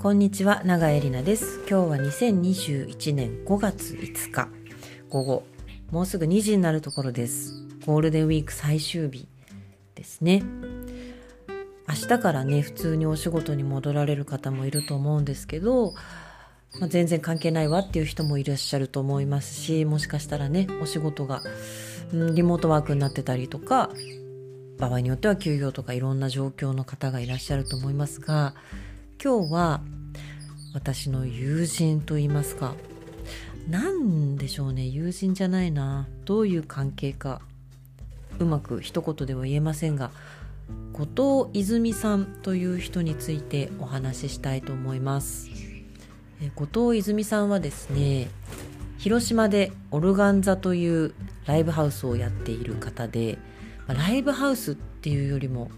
こんにちは永江里奈です。今日は2021年5月5日午後もうすぐ2時になるところです。ゴールデンウィーク最終日ですね。明日からね普通にお仕事に戻られる方もいると思うんですけど、まあ、全然関係ないわっていう人もいらっしゃると思いますしもしかしたらねお仕事が、うん、リモートワークになってたりとか場合によっては休業とかいろんな状況の方がいらっしゃると思いますが今日は私の友人と言いますか何でしょうね友人じゃないなどういう関係かうまく一言では言えませんが後藤泉さんという人についてお話ししたいと思います。後藤泉さんはですね広島でオルガン座というライブハウスをやっている方でライブハウスっていうよりも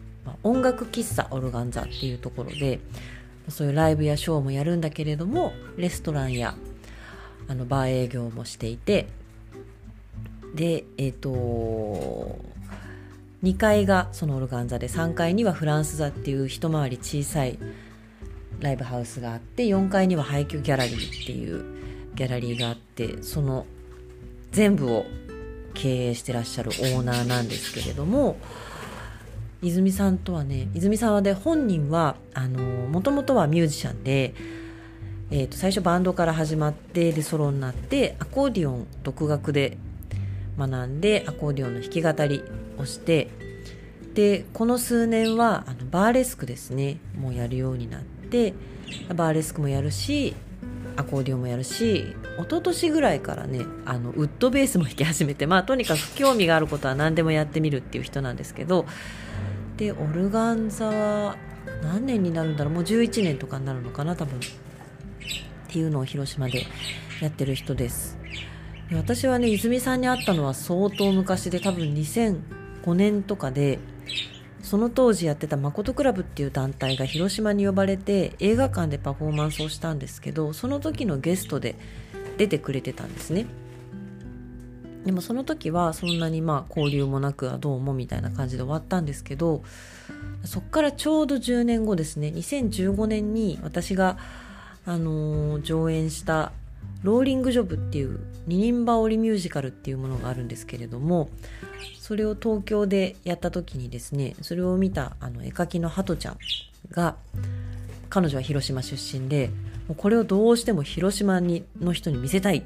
音楽喫茶オルガン座っていうところでそういうライブやショーもやるんだけれどもレストランやあのバー営業もしていてでえっ、ー、と2階がそのオルガン座で3階にはフランス座っていう一回り小さいライブハウスがあって4階には廃墟ギャラリーっていうギャラリーがあってその全部を経営してらっしゃるオーナーなんですけれども泉さんとはね泉さんはで本人はもともとはミュージシャンで、えー、と最初バンドから始まってでソロになってアコーディオン独学で学んでアコーディオンの弾き語りをしてでこの数年はあのバーレスクですねもうやるようになってバーレスクもやるしアコーディオンもやるし一昨年ぐらいからねあのウッドベースも弾き始めてまあとにかく興味があることは何でもやってみるっていう人なんですけどでオルガン座は何年になるんだろう？もう11年とかになるのかな？多分。っていうのを広島でやってる人です。で私はね泉さんに会ったのは相当昔で多分2005年とかでその当時やってた誠クラブっていう団体が広島に呼ばれて映画館でパフォーマンスをしたんですけどその時のゲストで出てくれてたんですね。でもその時はそんなにまあ交流もなくどうもみたいな感じで終わったんですけどそっからちょうど10年後ですね。2015年に私が、あのー、上演したローリングジョブっていう二人羽織ミュージカルっていうものがあるんですけれどもそれを東京でやった時にですねそれを見たあの絵描きのハトちゃんが彼女は広島出身でこれをどうしても広島にの人に見せたい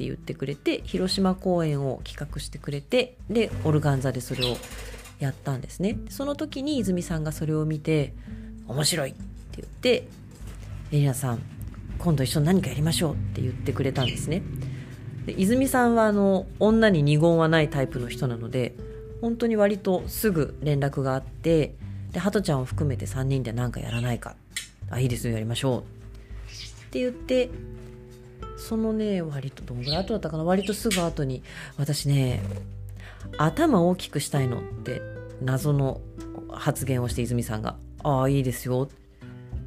って言ってくれて広島公演を企画してくれてでオルガン座でそれをやったんですね。その時に泉さんがそれを見て「面白い!」って言って「エリナさん今度一緒に何かやりましょう」って言ってくれたんですね。で泉さんはあの女に二言はないタイプの人なので本当に割とすぐ連絡があってでハトちゃんを含めて3人で何かやらないか。あいいですよやりましょう。って言ってそのね割とどんぐらい後だったかな？割とすぐ後に私ね頭大きくしたいのって謎の発言をして泉さんが「ああいいですよ」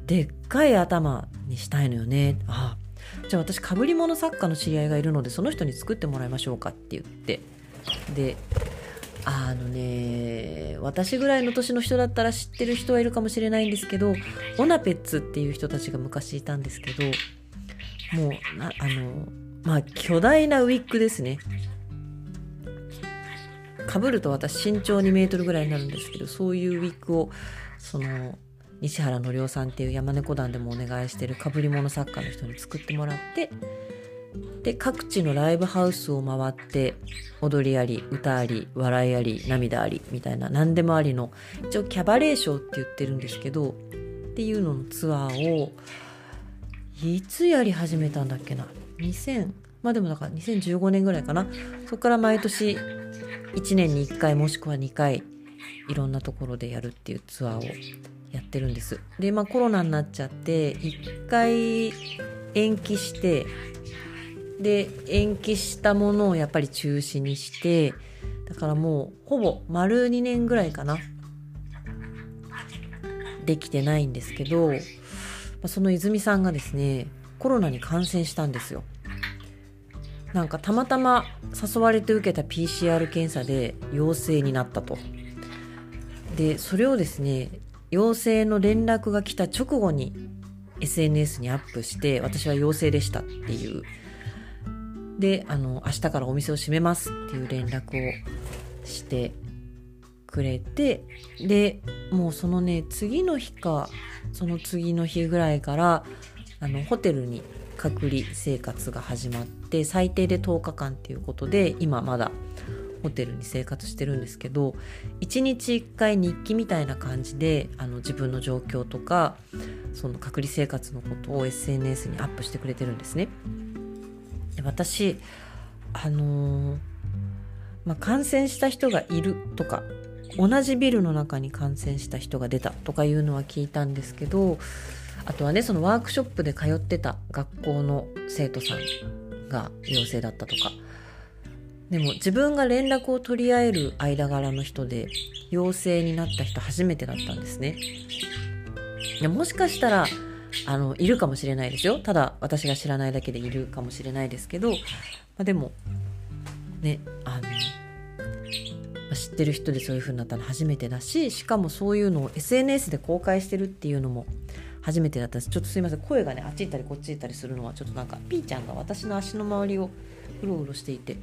でっかい頭にしたいのよねああじゃあ私かぶり物作家の知り合いがいるのでその人に作ってもらいましょうかって言ってであのね私ぐらいの年の人だったら知ってる人はいるかもしれないんですけどオナペッツっていう人たちが昔いたんですけどもうなあのまあ巨大なウィッグですね。かぶると私身長2メートルぐらいになるんですけどそういうウィッグをその西原のりおさんっていう山猫団でもお願いしてるかぶり物作家の人に作ってもらってで各地のライブハウスを回って踊りあり歌あり笑いあり涙ありみたいな何でもありの一応キャバレーショーって言ってるんですけどっていうののツアーをいつやり始めたんだっけな？2000まあでもだから2015年ぐらいかな。そこから毎年1年に1回もしくは2回いろんなところでやるっていうツアーをやってるんです。でまあコロナになっちゃって1回延期してで延期したものをやっぱり中止にしてだからもうほぼ丸2年ぐらいかな。できてないんですけどその泉さんがですねコロナに感染したんですよ。なんかたまたま誘われて受けた PCR 検査で陽性になったと。でそれをですね陽性の連絡が来た直後に SNS にアップして私は陽性でしたっていう。であの明日からお店を閉めますっていう連絡をしてくれてでもうそのね次の日かその次の日ぐらいからあのホテルに隔離生活が始まって最低で10日間っていうことで今まだホテルに生活してるんですけど1日1回日記みたいな感じであの自分の状況とかその隔離生活のことを SNS にアップしてくれてるんですね。で私あのー、まあ、感染した人がいるとか同じビルの中に感染した人が出たとかいうのは聞いたんですけどあとはねそのワークショップで通ってた学校の生徒さんが陽性だったとか。でも自分が連絡を取り合える間柄の人で陽性になった人初めてだったんですね。いもしかしたらあのいるかもしれないですよ。ただ私が知らないだけでいるかもしれないですけど、まあ、でもねあの知ってる人でそういう風になったの初めてだししかもそういうのを SNS で公開してるっていうのも初めてだったですちょっとすいません声がねあっち行ったりこっち行ったりするのはちょっとなんかピーちゃんが私の足の周りをうろうろしていて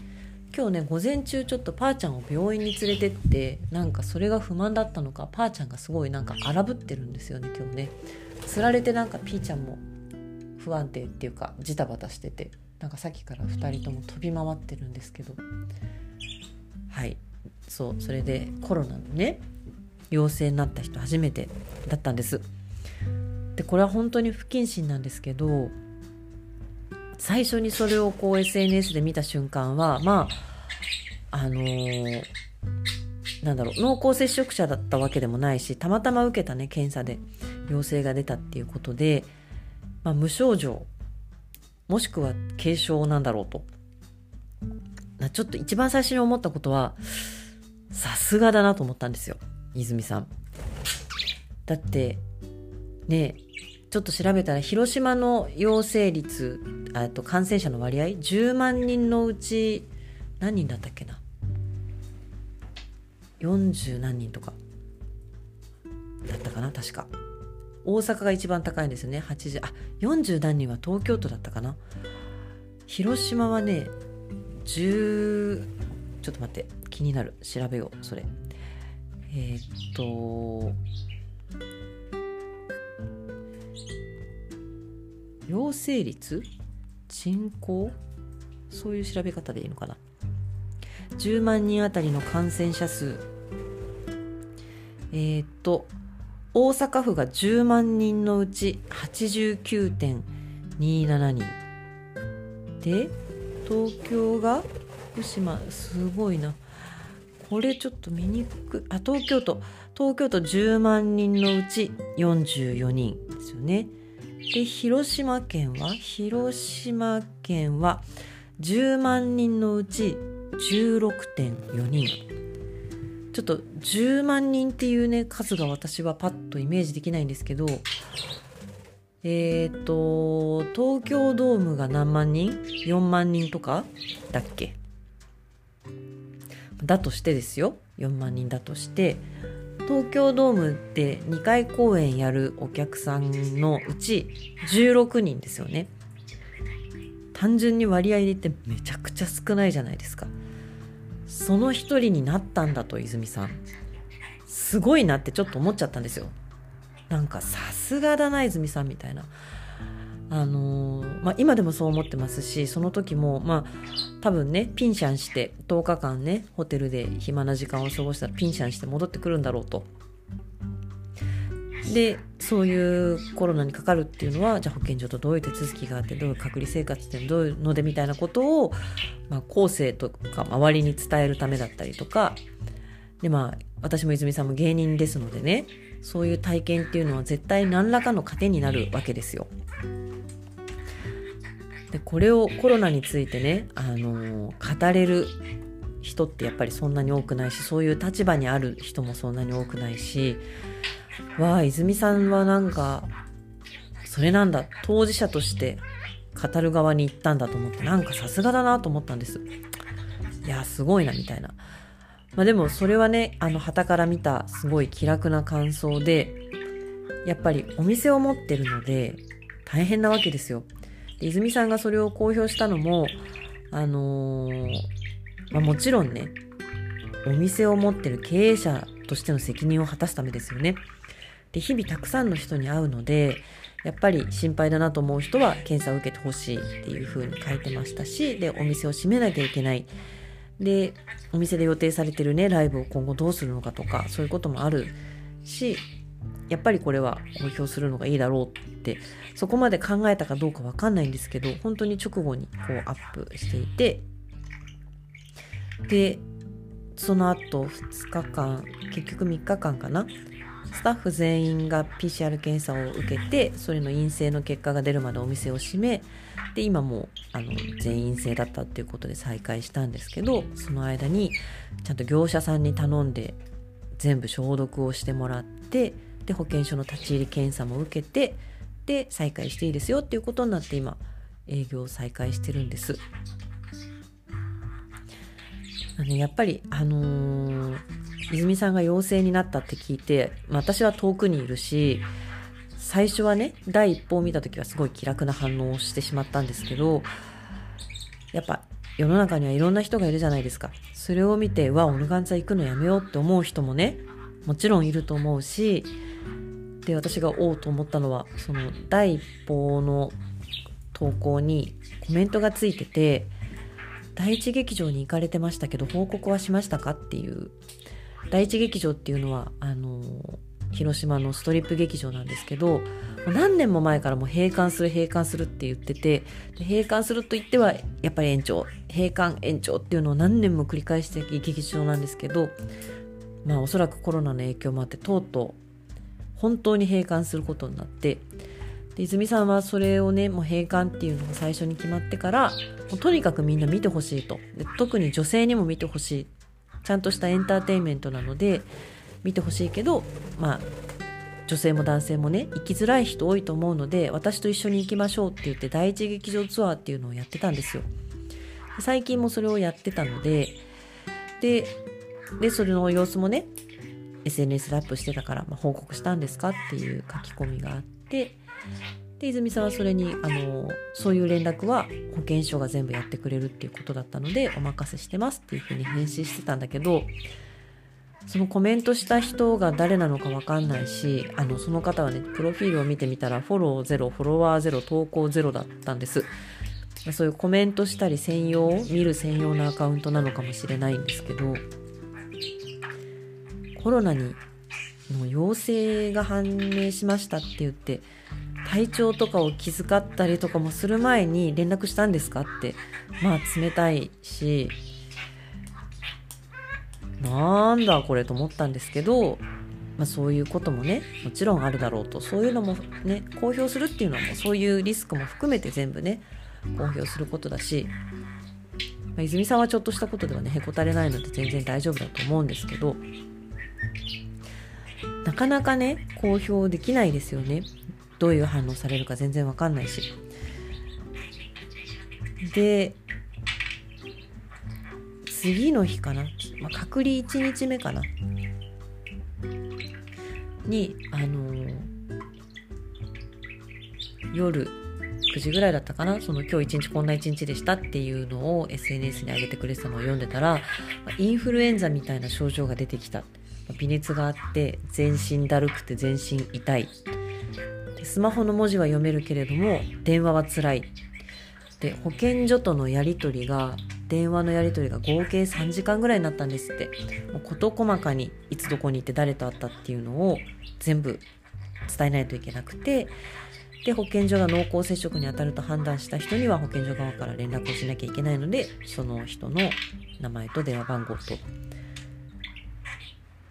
今日ね午前中ちょっとパーちゃんを病院に連れてってなんかそれが不満だったのかパーちゃんがすごいなんか荒ぶってるんですよね今日ね。つられてなんかピーちゃんも不安定っていうかジタバタしててなんかさっきから2人とも飛び回ってるんですけど。はい。そうそれでコロナのね陽性になった人初めてだったんです。でこれは本当に不謹慎なんですけど最初にそれをこう SNS で見た瞬間はまああのー、なんだろう濃厚接触者だったわけでもないしたまたま受けたね検査で陽性が出たっていうことで、まあ、無症状もしくは軽症なんだろうと。ちょっと一番最初に思ったことはさすがだなと思ったんですよ。泉さん。だってねちょっと調べたら広島の陽性率あと感染者の割合？10万人のうち何人だったっけな？40何人とか。だったかな確か。大阪が一番高いんですよね。80あ40何人は東京都だったかな？広島はね10ちょっと待って気になる。調べようそれ。えー、っと陽性率？人口？そういう調べ方でいいのかな？10万人あたりの感染者数。えー、っと大阪府が10万人のうち89.27人。で東京が福島すごいな。これちょっと見にくいあ東京都。東京都10万人のうち44人ですよね。で広島県は？広島県は10万人のうち16.4人ちょっと10万人っていうね数が私はパッとイメージできないんですけどえっ、ー、と東京ドームが何万人 ?4 万人とかだっけ？だとしてですよ。4万人だとして。東京ドームって2回公演やるお客さんのうち16人ですよね。単純に割合で言ってめちゃくちゃ少ないじゃないですか。その一人になったんだと泉さん。すごいなってちょっと思っちゃったんですよ。なんかさすがだな泉さんみたいな。あのー、まあ、今でもそう思ってますしその時もまあ多分ねピンシャンして10日間ねホテルで暇な時間を過ごしたらピンシャンして戻ってくるんだろうと。でそういうコロナにかかるっていうのはじゃあ保健所とどういう手続きがあってどういう隔離生活ってどういうのでみたいなことを、まあ、後世とか周りに伝えるためだったりとかでまあ私も泉さんも芸人ですのでねそういう体験っていうのは絶対何らかの糧になるわけですよ。でこれをコロナについてね、あの語れる人ってやっぱりそんなに多くないしそういう立場にある人もそんなに多くないしわあ泉さんはなんかそれなんだ当事者として語る側に行ったんだと思ってなんかさすがだなと思ったんですいやすごいなみたいなまあでもそれはねあの旗から見たすごい気楽な感想でやっぱりお店を持ってるので大変なわけですよ。泉さんがそれを公表したのもあのー、まあ、もちろんねお店を持ってる経営者としての責任を果たすためですよね。で日々たくさんの人に会うのでやっぱり心配だなと思う人は検査を受けてほしいっていう風に書いてましたしでお店を閉めなきゃいけないでお店で予定されてるねライブを今後どうするのかとかそういうこともあるしやっぱりこれは公表するのがいいだろうってそこまで考えたかどうかわかんないんですけど本当に直後にこうアップしていてでその後2日間結局3日間かな？スタッフ全員が PCR 検査を受けてそれの陰性の結果が出るまでお店を閉めで今もあの全員陰性だったっていうことで再開したんですけどその間にちゃんと業者さんに頼んで全部消毒をしてもらってで保健所の立ち入り検査も受けてで再開していいですよっていうことになって今営業を再開してるんです。あのやっぱりあのー、泉さんが陽性になったって聞いてま私は遠くにいるし最初はね第一報を見た時はすごい気楽な反応をしてしまったんですけどやっぱ世の中にはいろんな人がいるじゃないですかそれを見てうわオルガン座行くのやめようって思う人もねもちろんいると思うしで私がおうと思ったのはその第一報の投稿にコメントがついてて第一劇場に行かれてましたけど報告はしましたかっていう。第一劇場っていうのはあの広島のストリップ劇場なんですけど何年も前からもう閉館する閉館するって言ってて閉館すると言ってはやっぱり延長閉館延長っていうのを何年も繰り返して劇場なんですけどまあおそらくコロナの影響もあってとうとう本当に閉館することになってで泉さんはそれをねもう閉館っていうのが最初に決まってからもうとにかくみんな見てほしいと。で特に女性にも見てほしい。ちゃんとしたエンターテインメントなので見てほしいけどまあ女性も男性もね行きづらい人多いと思うので私と一緒に行きましょうって言って第一劇場ツアーっていうのをやってたんですよ。最近もそれをやってたのでででそれの様子もね SNS でアップしてたから、まあ、報告したんですかっていう書き込みがあってで泉さんはそれにあのそういう連絡は保健所が全部やってくれるっていうことだったのでお任せしてますっていうふうに返信してたんだけどそのコメントした人が誰なのか分かんないしあのその方はねプロフィールを見てみたらフォローゼロフォロワーゼロ投稿ゼロだったんです。そういうコメントしたり専用見る専用のアカウントなのかもしれないんですけどコロナにの陽性が判明しましたって言って体調とかを気遣ったりとかもする前に連絡したんですかってまあ冷たいしなんだこれと思ったんですけど、まあ、そういうこともねもちろんあるだろうと。そういうのもね公表するっていうのはもうそういうリスクも含めて全部ね公表することだし、まあ、泉さんはちょっとしたことではねへこたれないので全然大丈夫だと思うんですけどなかなかね公表できないですよね。どういう反応されるか全然わかんないし。で次の日かな、まあ、隔離1日目かな。にあのー、夜9時ぐらいだったかな。その今日一日こんな一日でしたっていうのを SNS に上げてくれてたのを読んでたらインフルエンザみたいな症状が出てきた微熱があって全身だるくて全身痛い。スマホの文字は読めるけれども電話は辛い。で保健所とのやり取りが電話のやり取りが合計3時間ぐらいになったんですって。もう事細かにいつどこに行って誰と会ったっていうのを全部伝えないといけなくて。で保健所が濃厚接触に当たると判断した人には保健所側から連絡をしなきゃいけないのでその人の名前と電話番号と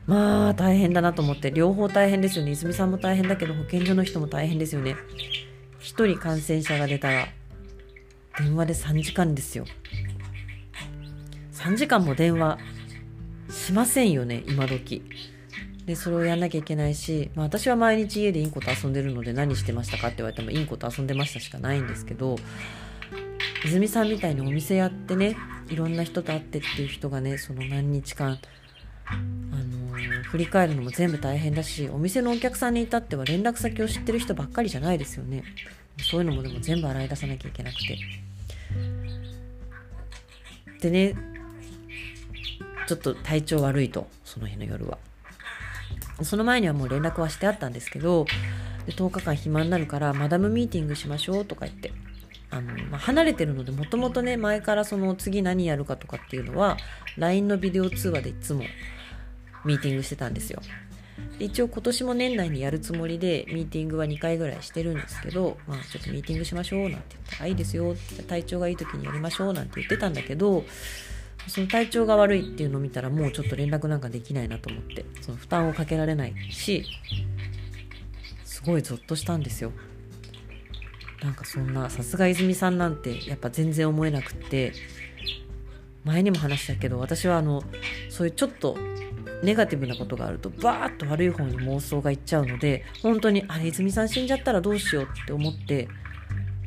まあ大変だなと思って両方大変ですよね。泉さんも大変だけど保健所の人も大変ですよね。1人感染者が出たら電話で3時間ですよ。3時間も電話しませんよね今時。でそれをやんなきゃいけないし、まあ、私は毎日家でインコと遊んでるので何してましたかって言われてもインコと遊んでましたしかないんですけど泉さんみたいにお店やってねいろんな人と会ってっていう人がねその何日間あの振り返るのも全部大変だしお店のお客さんに至っては連絡先を知ってる人ばっかりじゃないですよね。そういうのもでも全部洗い出さなきゃいけなくて。でねちょっと体調悪いとその日の夜は。その前にはもう連絡はしてあったんですけどで10日間暇になるからマダムミーティングしましょうとか言ってあの、まあ、離れてるのでもともとね前からその次何やるかとかっていうのは LINE のビデオ通話でいつもミーティングしてたんですよ。で一応今年も年内にやるつもりでミーティングは2回ぐらいしてるんですけど、まあ、ちょっとミーティングしましょうなんて言って「あいいですよ」って体調がいい時にやりましょうなんて言ってたんだけどその体調が悪いっていうのを見たらもうちょっと連絡なんかできないなと思ってその負担をかけられないしすごいゾッとしたんですよ。なんかそんなさすが泉さんなんてやっぱ全然思えなくって前にも話したけど私はあのそういうちょっとネガティブなことがあるとバーッと悪い方に妄想がいっちゃうので本当にあれ泉さん死んじゃったらどうしようって思って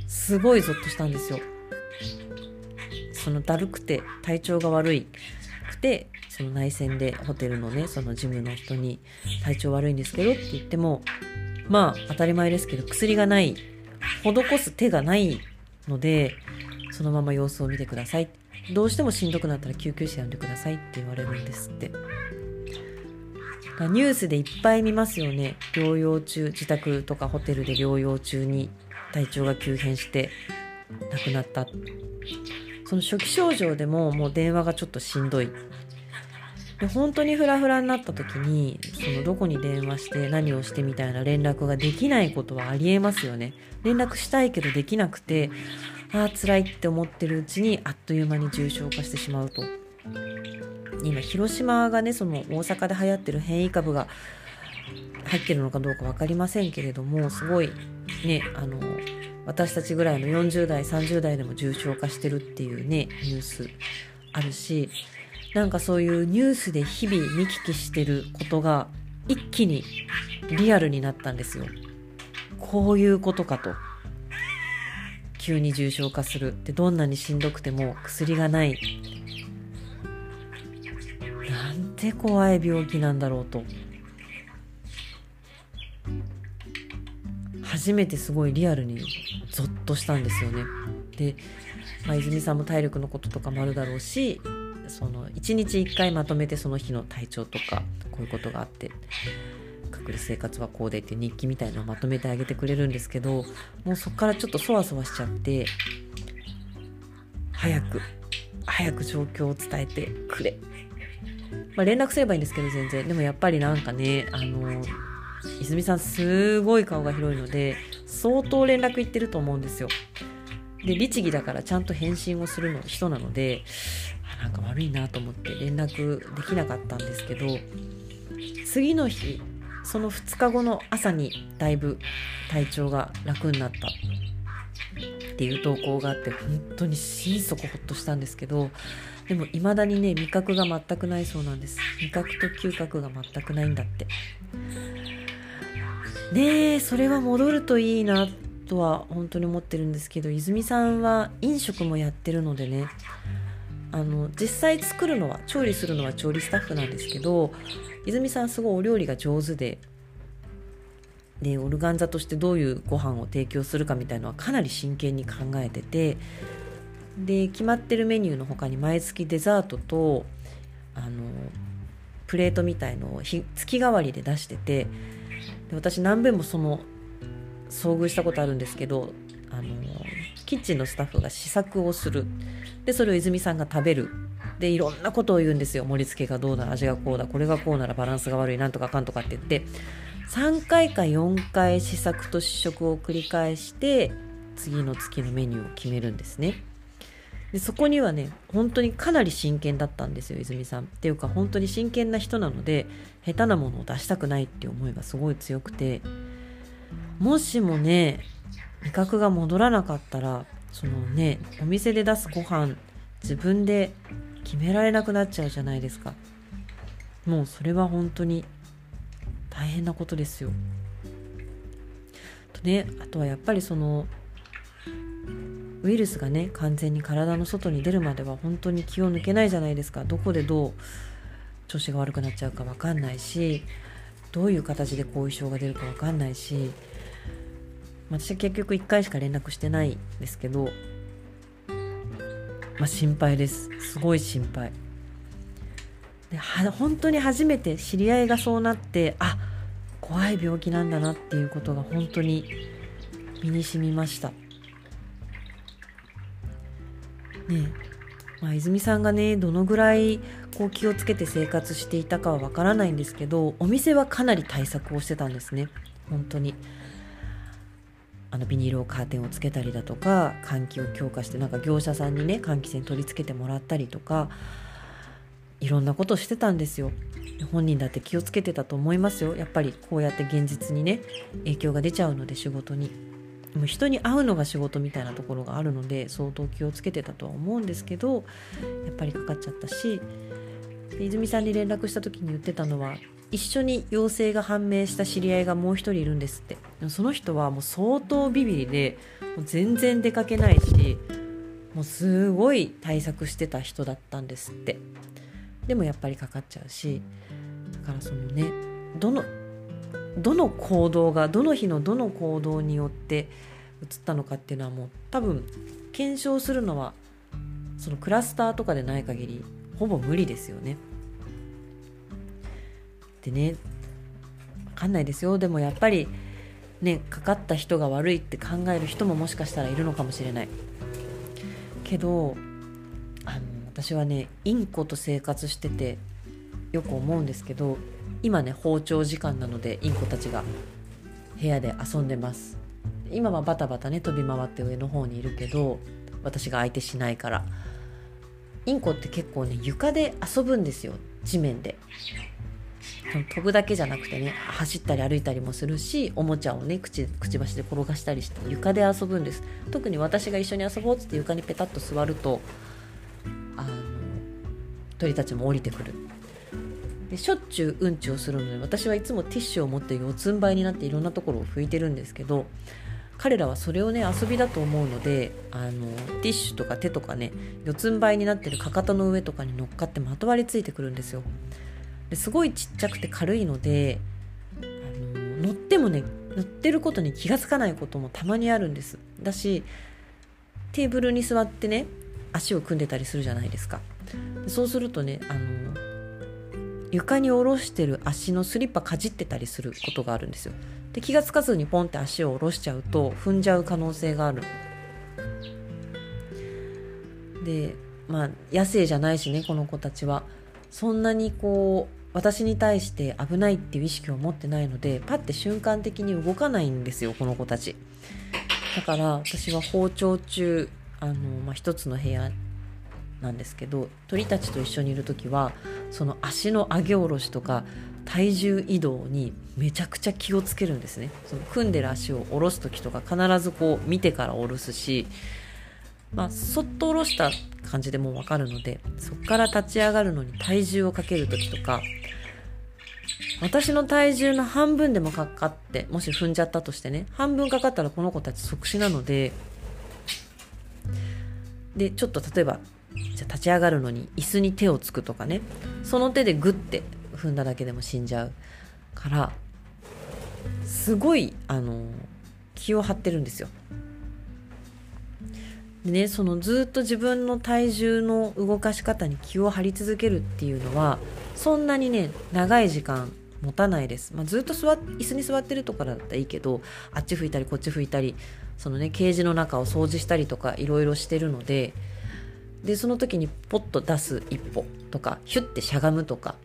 すごいゾッとしたんですよ。そのだるくて体調が悪いくてその内戦でホテルのねそのジムの人に体調悪いんですけどって言ってもまあ当たり前ですけど薬がない施す手がないのでそのまま様子を見てください。どうしてもしんどくなったら救急車呼んでくださいって言われるんですって。ニュースでいっぱい見ますよね。療養中自宅とかホテルで療養中に体調が急変して亡くなった。その初期症状でももう電話がちょっとしんどい。で本当にフラフラになった時にそのどこに電話して何をしてみたいな連絡ができないことはありえますよね。連絡したいけどできなくてああ辛いって思ってるうちにあっという間に重症化してしまうと。今広島がねその大阪で流行ってる変異株が入ってるのかどうか分かりませんけれどもすごいねあの私たちぐらいの40代30代でも重症化してるっていうねニュースあるしなんかそういうニュースで日々見聞きしてることが一気にリアルになったんですよ。こういうことかと。急に重症化するってどんなにしんどくても薬がないて怖い病気なんだろうと初めてすごいリアルにゾッとしたんですよね。で、まあ、泉さんも体力のこととかもあるだろうしその1日1回まとめてその日の体調とかこういうことがあって隔離生活はこうでって日記みたいのをまとめてあげてくれるんですけどもうそこからちょっとそわそわしちゃって早く早く状況を伝えてくれ、まあ、連絡すればいいんですけど全然。でもやっぱりなんかねあの泉さんすごい顔が広いので相当連絡いってると思うんですよ。で律儀だからちゃんと返信をするの人なのでなんか悪いなと思って連絡できなかったんですけど次の日その2日後の朝にだいぶ体調が楽になった。っていう投稿があって本当に心底ほっとしたんですけどでも未だにね味覚が全くないそうなんです。味覚と嗅覚が全くないんだって。ねえそれは戻るといいなとは本当に思ってるんですけど泉さんは飲食もやってるのでねあの実際作るのは調理するのは調理スタッフなんですけど泉さんすごいお料理が上手ででオルガンザとしてどういうご飯を提供するかみたいのはかなり真剣に考えててで決まってるメニューの他に毎月デザートとあのプレートみたいのを月替わりで出しててで私何べんもその遭遇したことあるんですけどあのキッチンのスタッフが試作をする。でそれを泉さんが食べる。でいろんなことを言うんですよ。盛り付けがどうだ味がこうだこれがこうならバランスが悪いなんとかかんとかって言って。3回か4回試作と試食を繰り返して次の月のメニューを決めるんですね。でそこにはね本当にかなり真剣だったんですよ泉さん。っていうか本当に真剣な人なので下手なものを出したくないっていう思いがすごい強くて。もしもね味覚が戻らなかったらそのねお店で出すご飯自分で決められなくなっちゃうじゃないですか。もうそれは本当に大変なことですよ。とねあとはやっぱりそのウイルスがね完全に体の外に出るまでは本当に気を抜けないじゃないですか。どこでどう調子が悪くなっちゃうか分かんないしどういう形で後遺症が出るか分かんないし私は結局1回しか連絡してないんですけど、まあ、心配です。すごい心配。で本当に初めて知り合いがそうなってあ怖い病気なんだなっていうことが本当に身に染みました。ねまあ、泉さんがねどのぐらいこう気をつけて生活していたかはわからないんですけどお店はかなり対策をしてたんですね。本当に。あのビニールをカーテンをつけたりだとか換気を強化してなんか業者さんにね換気扇取り付けてもらったりとかいろんなことしてたんですよ。本人だって気をつけてたと思いますよ。やっぱりこうやって現実にね影響が出ちゃうので仕事に。もう人に会うのが仕事みたいなところがあるので相当気をつけてたとは思うんですけどやっぱりかかっちゃったし。泉さんに連絡した時に言ってたのは一緒に陽性が判明した知り合いがもう一人いるんですって。その人はもう相当ビビりでもう全然出かけないしもうすごい対策してた人だったんですって。でもやっぱりかかっちゃうしだからそのねどのどの行動がどの日のどの行動によって移ったのかっていうのはもう多分検証するのはそのクラスターとかでない限りほぼ無理ですよね。でね分かんないですよでもやっぱりねかかった人が悪いって考える人ももしかしたらいるのかもしれない。けど私はねインコと生活しててよく思うんですけど今ね包丁時間なのでインコたちが部屋で遊んでます。今はバタバタね飛び回って上の方にいるけど私が相手しないから。インコって結構ね床で遊ぶんですよ地面で。飛ぶだけじゃなくてね走ったり歩いたりもするしおもちゃをねくちくちばしで転がしたりして床で遊ぶんです。特に私が一緒に遊ぼうっつって床にペタッと座るとあの鳥たちも降りてくる。でしょっちゅううんちをするので私はいつもティッシュを持って四つん這いになっていろんなところを拭いてるんですけど彼らはそれをね遊びだと思うのであのティッシュとか手とかね四つん這いになってるかかとの上とかに乗っかってまとわりついてくるんですよ。ですごいちっちゃくて軽いのであの乗ってもね乗ってることに気が付かないこともたまにあるんです。だしテーブルに座ってね足を組んでたりするじゃないですか。そうするとねあの床に下ろしてる足のスリッパかじってたりすることがあるんですよ。で気が付かずにポンって足を下ろしちゃうと踏んじゃう可能性がある。でまあ野生じゃないしねこの子たちは。そんなにこう私に対して危ないっていう意識を持ってないのでパッて瞬間的に動かないんですよこの子たち。だから私は包丁中あの、まあ、一つの部屋なんですけど鳥たちと一緒にいる時はその足の上げ下ろしとか体重移動にめちゃくちゃ気をつけるんですね。その組んでる足を下ろす時とか必ずこう見てから下ろすし。まあそっと下ろした感じでもう分かるのでそこから立ち上がるのに体重をかける時とか私の体重の半分でもかかってもし踏んじゃったとしてね半分かかったらこの子たち即死なのででちょっと例えばじゃ立ち上がるのに椅子に手をつくとかね。その手でグッて踏んだだけでも死んじゃう。からすごいあの気を張ってるんですよ。でねそのずっと自分の体重の動かし方に気を張り続けるっていうのはそんなにね長い時間持たないです、まあ、ずっと座椅子に座ってるとかだったらいいけどあっち拭いたりこっち拭いたりそのねケージの中を掃除したりとかいろいろしてるのででその時にポッと出す一歩とかヒュッてしゃがむとか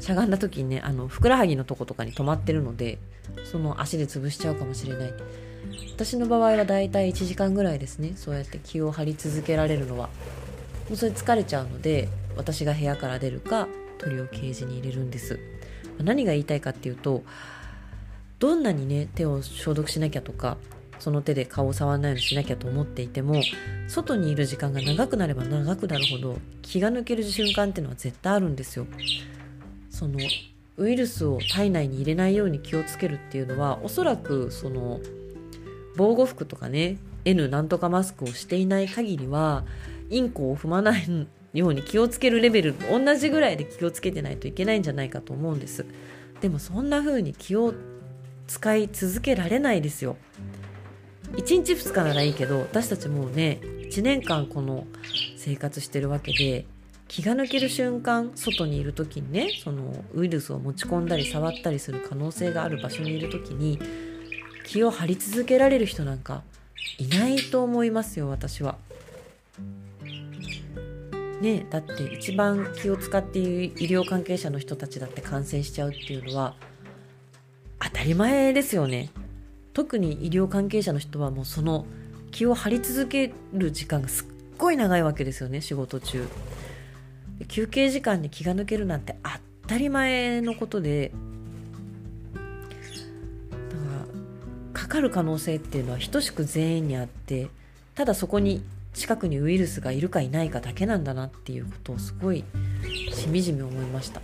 しゃがんだ時にねあのふくらはぎのとことかに止まってるのでその足で潰しちゃうかもしれない。私の場合はだいたい1時間ぐらいですねそうやって気を張り続けられるのは。もうそれ疲れちゃうので私が部屋から出るか鳥をケージに入れるんです。何が言いたいかっていうとどんなにね手を消毒しなきゃとかその手で顔を触らないようにしなきゃと思っていても外にいる時間が長くなれば長くなるほど気が抜ける瞬間っていうのは絶対あるんですよ。そのウイルスを体内に入れないように気をつけるっていうのはおそらくその防護服とかね N なんとかマスクをしていない限りはインコを踏まないように気をつけるレベル同じぐらいで気をつけてないといけないんじゃないかと思うんですでもそんな風に気を使い続けられないですよ1日2日ならいいけど私たちもうね1年間この生活してるわけで気が抜ける瞬間外にいる時にねそのウイルスを持ち込んだり触ったりする可能性がある場所にいる時に気を張り続けられる人なんかいないと思いますよ私は。ねだって一番気を使っている医療関係者の人たちだって感染しちゃうっていうのは当たり前ですよね。特に医療関係者の人はもうその気を張り続ける時間がすっごい長いわけですよね仕事中。休憩時間に気が抜けるなんて当たり前のことでだからかかる可能性っていうのは等しく全員にあってただそこに近くにウイルスがいるかいないかだけなんだなっていうことをすごいしみじみ思いました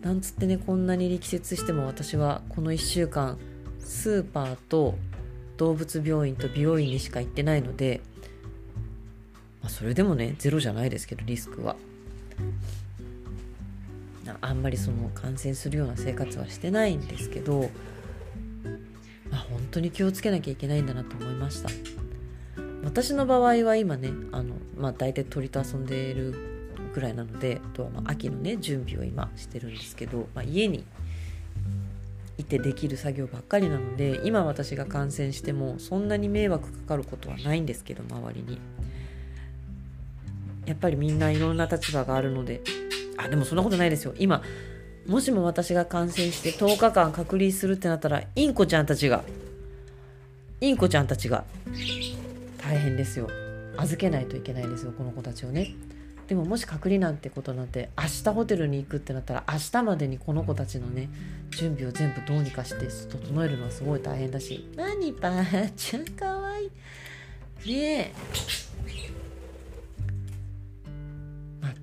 なんつってねこんなに力説しても私はこの1週間スーパーと動物病院と美容院にしか行ってないので、まあ、それでもねゼロじゃないですけどリスクは。あんまりその感染するような生活はしてないんですけど、まあ、本当に気をつけなきゃいけないんだなと思いました。私の場合は今ねあの、まあ、大体鳥と遊んでいるぐらいなのであとはまあ秋のね準備を今してるんですけど、まあ、家にいてできる作業ばっかりなので今私が感染してもそんなに迷惑かかることはないんですけど周りに。やっぱりみんないろんな立場があるので。あでもそんなことないですよ。今もしも私が感染して10日間隔離するってなったらインコちゃんたちがインコちゃんたちが大変ですよ。預けないといけないですよこの子たちをね。でももし隔離なんてことなんて明日ホテルに行くってなったら明日までにこの子たちのね準備を全部どうにかして整えるのはすごい大変だし。何ばあちゃんかわいい。ねえ。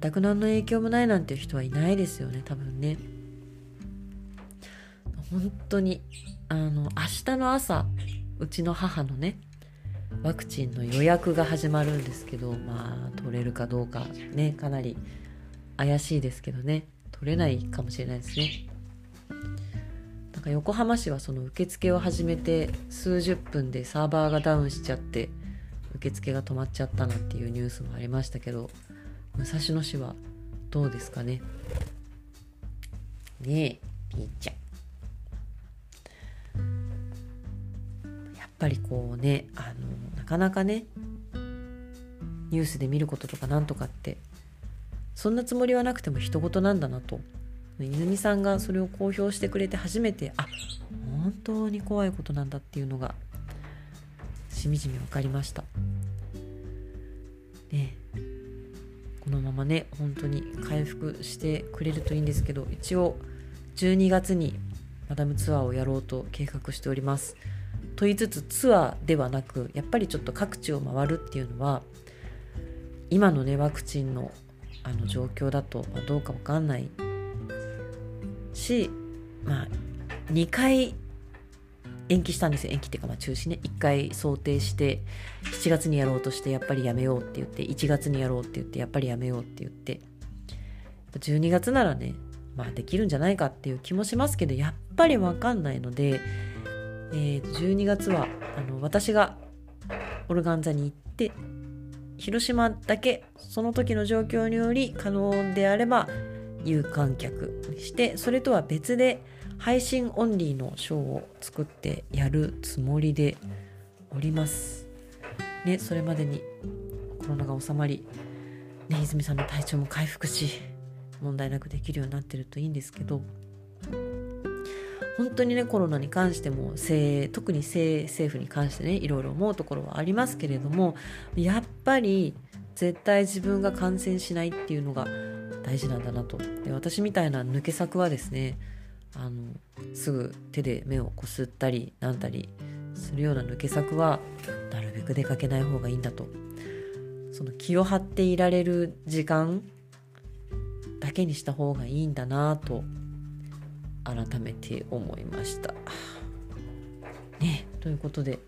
全く何の影響もないなんていう人はいないですよね多分ね。本当にあの明日の朝うちの母のねワクチンの予約が始まるんですけどまあ取れるかどうかねかなり怪しいですけどね。取れないかもしれないですね。なんか横浜市はその受付を始めて数十分でサーバーがダウンしちゃって受付が止まっちゃったなっていうニュースもありましたけど武蔵野市はどうですかね。ねえピーちゃん。ぱりこうねあのなかなかねニュースで見ることとかなんとかってそんなつもりはなくても人事なんだなと。泉さんがそれを公表してくれて初めてあ本当に怖いことなんだっていうのがしみじみ分かりました。ねこのままね本当に回復してくれるといいんですけど一応12月にマダムツアーをやろうと計画しております。と言いつつツアーではなくやっぱりちょっと各地を回るっていうのは今のねワクチンのあの状況だと、まあ、どうかわかんないしまあ2回延期したんですよ。延期っていうかまあ中止ね。1回想定して7月にやろうとしてやっぱりやめようって言って1月にやろうって言ってやっぱりやめようって言って12月ならねまあできるんじゃないかっていう気もしますけどやっぱり分かんないので、えー、12月はあの私がオルガン座に行って広島だけその時の状況により可能であれば有観客にしてそれとは別で配信オンリーのショーを作ってやるつもりでおります。ね、それまでにコロナが収まり、ね、泉さんの体調も回復し問題なくできるようになってるといいんですけど本当にねコロナに関しても特に政府に関してねいろいろ思うところはありますけれどもやっぱり絶対自分が感染しないっていうのが大事なんだなと。で私みたいな抜け作はですねあのすぐ手で目をこすったりなんたりするような抜け作はなるべく出かけない方がいいんだと。その気を張っていられる時間だけにした方がいいんだなと改めて思いました。ねということで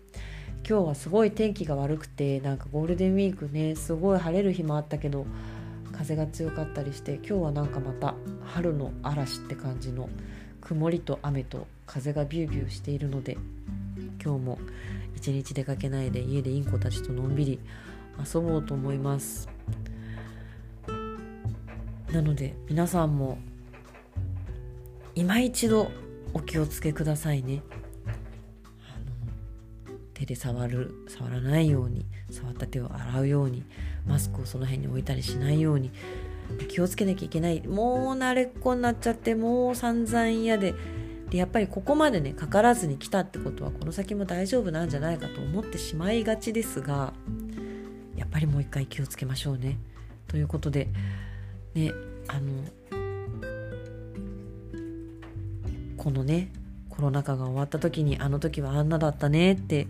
今日はすごい天気が悪くてなんかゴールデンウィークねすごい晴れる日もあったけど風が強かったりして今日はなんかまた春の嵐って感じの曇りと雨と風がビュービューしているので今日も一日出かけないで家でインコたちとのんびり遊ぼうと思いますなので皆さんも今一度お気をつけくださいね手で触る触らないように触った手を洗うようにマスクをその辺に置いたりしないように気をつけなきゃいけないもう慣れっこになっちゃってもう散々嫌ででやっぱりここまでねかからずに来たってことはこの先も大丈夫なんじゃないかと思ってしまいがちですがやっぱりもう一回気をつけましょうね。ということでねあのこのねコロナ禍が終わった時にあの時はあんなだったねって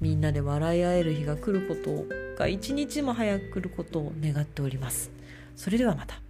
みんなで笑い合える日が来ることが一日も早く来ることを願っております。それではまた。